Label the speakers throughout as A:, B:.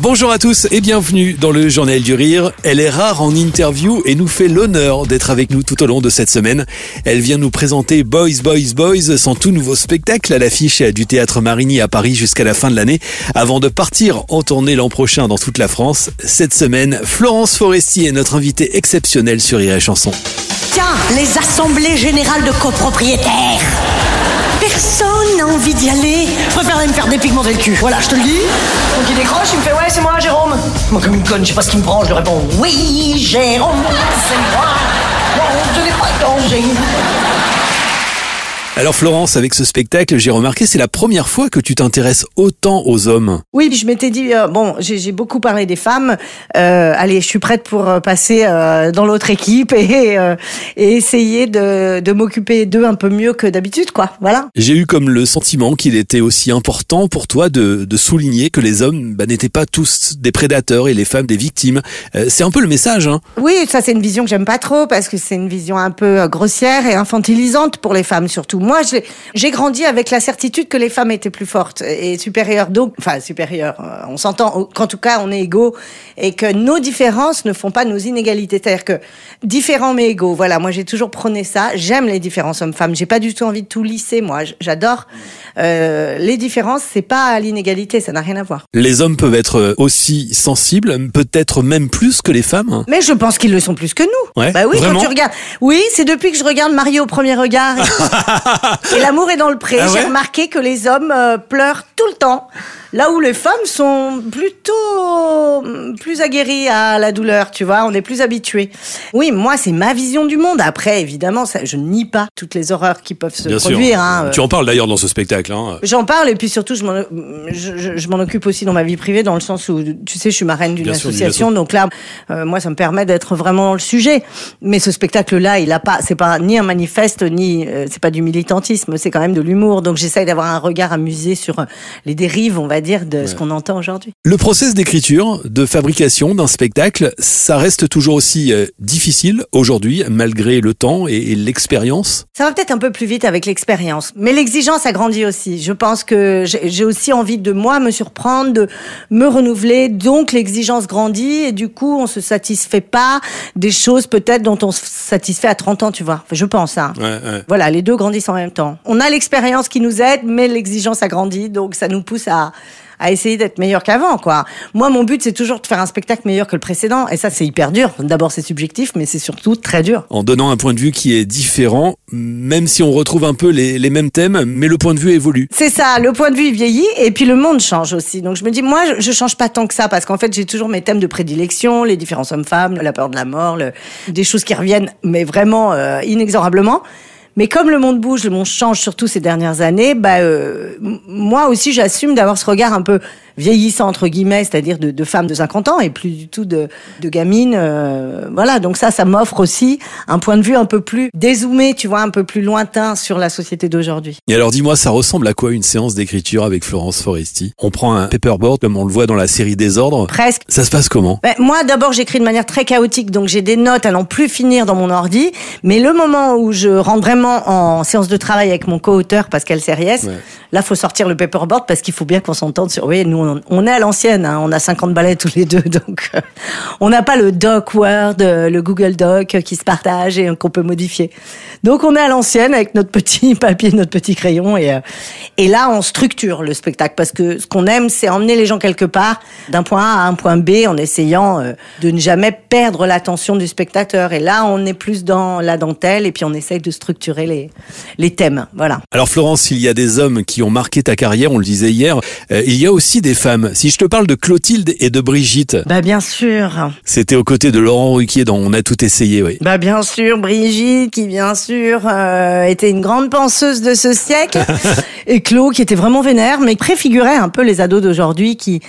A: Bonjour à tous et bienvenue dans le Journal du Rire. Elle est rare en interview et nous fait l'honneur d'être avec nous tout au long de cette semaine. Elle vient nous présenter Boys, Boys, Boys, son tout nouveau spectacle à l'affiche du Théâtre Marigny à Paris jusqu'à la fin de l'année, avant de partir en tournée l'an prochain dans toute la France. Cette semaine, Florence Foresti est notre invitée exceptionnelle sur Rire et Chanson.
B: Tiens, les assemblées générales de copropriétaires. Personne n'a envie d'y aller. Je préfère aller me faire dépigmenter le cul. Voilà, je te le dis. Donc il décroche, il me fait Ouais, c'est moi, Jérôme. Moi, comme une conne, je sais pas ce qu'il me prend, je lui réponds Oui, Jérôme, c'est moi. Non, je n'ai pas de danger.
A: Alors Florence, avec ce spectacle, j'ai remarqué, c'est la première fois que tu t'intéresses autant aux hommes.
C: Oui, je m'étais dit, euh, bon, j'ai beaucoup parlé des femmes. Euh, allez, je suis prête pour euh, passer euh, dans l'autre équipe et, euh, et essayer de, de m'occuper d'eux un peu mieux que d'habitude, quoi. Voilà.
A: J'ai eu comme le sentiment qu'il était aussi important pour toi de, de souligner que les hommes bah, n'étaient pas tous des prédateurs et les femmes des victimes. C'est un peu le message, hein
C: Oui, ça c'est une vision que j'aime pas trop parce que c'est une vision un peu grossière et infantilisante pour les femmes surtout. Moi, j'ai- grandi avec la certitude que les femmes étaient plus fortes et supérieures. Donc, enfin supérieures. euh, On s'entend qu'en tout cas on est égaux et que nos différences ne font pas nos inégalités. C'est-à-dire que différents mais égaux. Voilà, moi j'ai toujours prôné ça. J'aime les différences hommes-femmes. J'ai pas du tout envie de tout lisser. Moi, j'adore euh, les différences. C'est pas l'inégalité, ça n'a rien à voir.
A: Les hommes peuvent être aussi sensibles, peut-être même plus que les femmes.
C: Mais je pense qu'ils le sont plus que nous.
A: Ouais,
C: bah oui,
A: vraiment
C: quand tu regardes. Oui, c'est depuis que je regarde Mario au premier regard. et l'amour est dans le pré.
A: Ah ouais
C: J'ai remarqué que les hommes euh, pleurent tout le temps. Là où les femmes sont plutôt plus aguerries à la douleur, tu vois, on est plus habitués. Oui, moi, c'est ma vision du monde. Après, évidemment, ça, je nie pas toutes les horreurs qui peuvent se
A: Bien sûr.
C: produire. hein.
A: Tu en parles d'ailleurs dans ce spectacle. Hein.
C: J'en parle et puis surtout je m'en je, je- je m'en occupe aussi dans ma vie privée dans le sens où tu sais je suis marraine d'une
A: Bien sûr,
C: association donc là euh, moi ça me permet d'être vraiment dans le sujet mais ce spectacle là il a pas c'est pas ni un manifeste ni euh, c'est pas du militantisme c'est quand même de l'humour donc j'essaye d'avoir un regard amusé sur les dérives on va dire de ce qu'on entend aujourd'hui.
A: Le process d'écriture, de fabrication d'un spectacle, ça reste toujours aussi euh, difficile aujourd'hui, malgré le temps et, l'expérience?
C: Ça va peut-être un peu plus vite avec l'expérience, mais l'exigence a grandi aussi. Je pense que j'ai j'ai aussi envie de moi me surprendre, de me renouveler, donc l'exigence grandit et du coup on se satisfait pas des choses peut-être dont on se satisfait à 30 ans, tu vois. Enfin, je pense. Hein.
A: Ouais, ouais.
C: Voilà, les deux grandissent en même temps. On a l'expérience qui nous aide, mais l'exigence a grandi, donc ça nous pousse à à essayer d'être meilleur qu'avant, quoi. Moi, mon but, c'est toujours de faire un spectacle meilleur que le précédent, et ça, c'est hyper dur. D'abord, c'est subjectif, mais c'est surtout très dur.
A: En donnant un point de vue qui est différent, même si on retrouve un peu les, les mêmes thèmes, mais le point de vue évolue.
C: C'est ça, le point de vue il vieillit et puis le monde change aussi. Donc je me dis, moi, je, je change pas tant que ça parce qu'en fait, j'ai toujours mes thèmes de prédilection, les différences hommes-femmes, la peur de la mort, le- des choses qui reviennent, mais vraiment euh, inexorablement. Mais comme le monde bouge, le monde change surtout ces dernières années, bah, euh, moi aussi, j'assume d'avoir ce regard un peu vieillissant, entre guillemets, c'est-à-dire de, de femmes de 50 ans et plus du tout de, de gamines. euh, voilà, donc ça, ça m'offre aussi un point de vue un peu plus dézoomé, tu vois, un peu plus lointain sur la société d'aujourd'hui.
A: Et alors dis-moi, ça ressemble à quoi une séance d'écriture avec Florence Foresti? On prend un paperboard comme on le voit dans la série Désordre.
C: Presque.
A: Ça se passe comment?
C: Ben, moi, d'abord, j'écris de manière très chaotique, donc j'ai des notes à n'en plus finir dans mon ordi. Mais le moment où je rentre vraiment en séance de travail avec mon co-auteur, Pascal Sériès,
A: Ouais.
C: là, faut sortir le paperboard parce qu'il faut bien qu'on s'entende sur. Oui, nous, on, est à l'ancienne, hein, on a 50 balais tous les deux, donc euh, on n'a pas le Doc Word, euh, le Google Doc euh, qui se partage et qu'on peut modifier. Donc, on est à l'ancienne avec notre petit papier, notre petit crayon, et et là, on structure le spectacle parce que ce qu'on aime, c'est emmener les gens quelque part d'un point A à un point B en essayant de ne jamais perdre l'attention du spectateur. Et là, on est plus dans la dentelle et puis on essaye de structurer les, les thèmes. Voilà.
A: Alors Florence, il y a des hommes qui ont marqué ta carrière, on le disait hier, il y a aussi des femmes. Si je te parle de Clotilde et de Brigitte,
C: Bah, bien sûr.
A: c'était aux côtés de Laurent Ruquier dans On a tout essayé, oui.
C: Bah bien sûr, Brigitte, qui bien sûr euh, était une grande penseuse de ce siècle, et Claude, qui était vraiment vénère, mais préfigurait un peu les ados d'aujourd'hui qui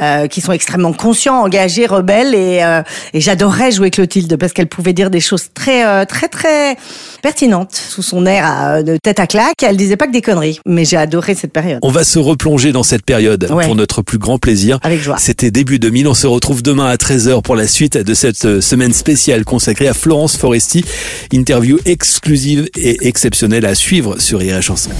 C: euh, qui sont extrêmement conscients, engagés, rebelles, et, euh, et j'adorais jouer Clotilde parce qu'elle pouvait dire des choses très euh, très très pertinentes sous son air à- de tête à claque. Elle disait pas que des conneries, mais j'ai adoré cette période.
A: On va se replonger dans cette période
C: Ouais.
A: pour notre notre plus grand plaisir.
C: Avec joie.
A: C'était début 2000. On se retrouve demain à 13h pour la suite de cette euh, semaine spéciale consacrée à Florence Foresti. Interview exclusive et exceptionnelle à suivre sur et Chanson.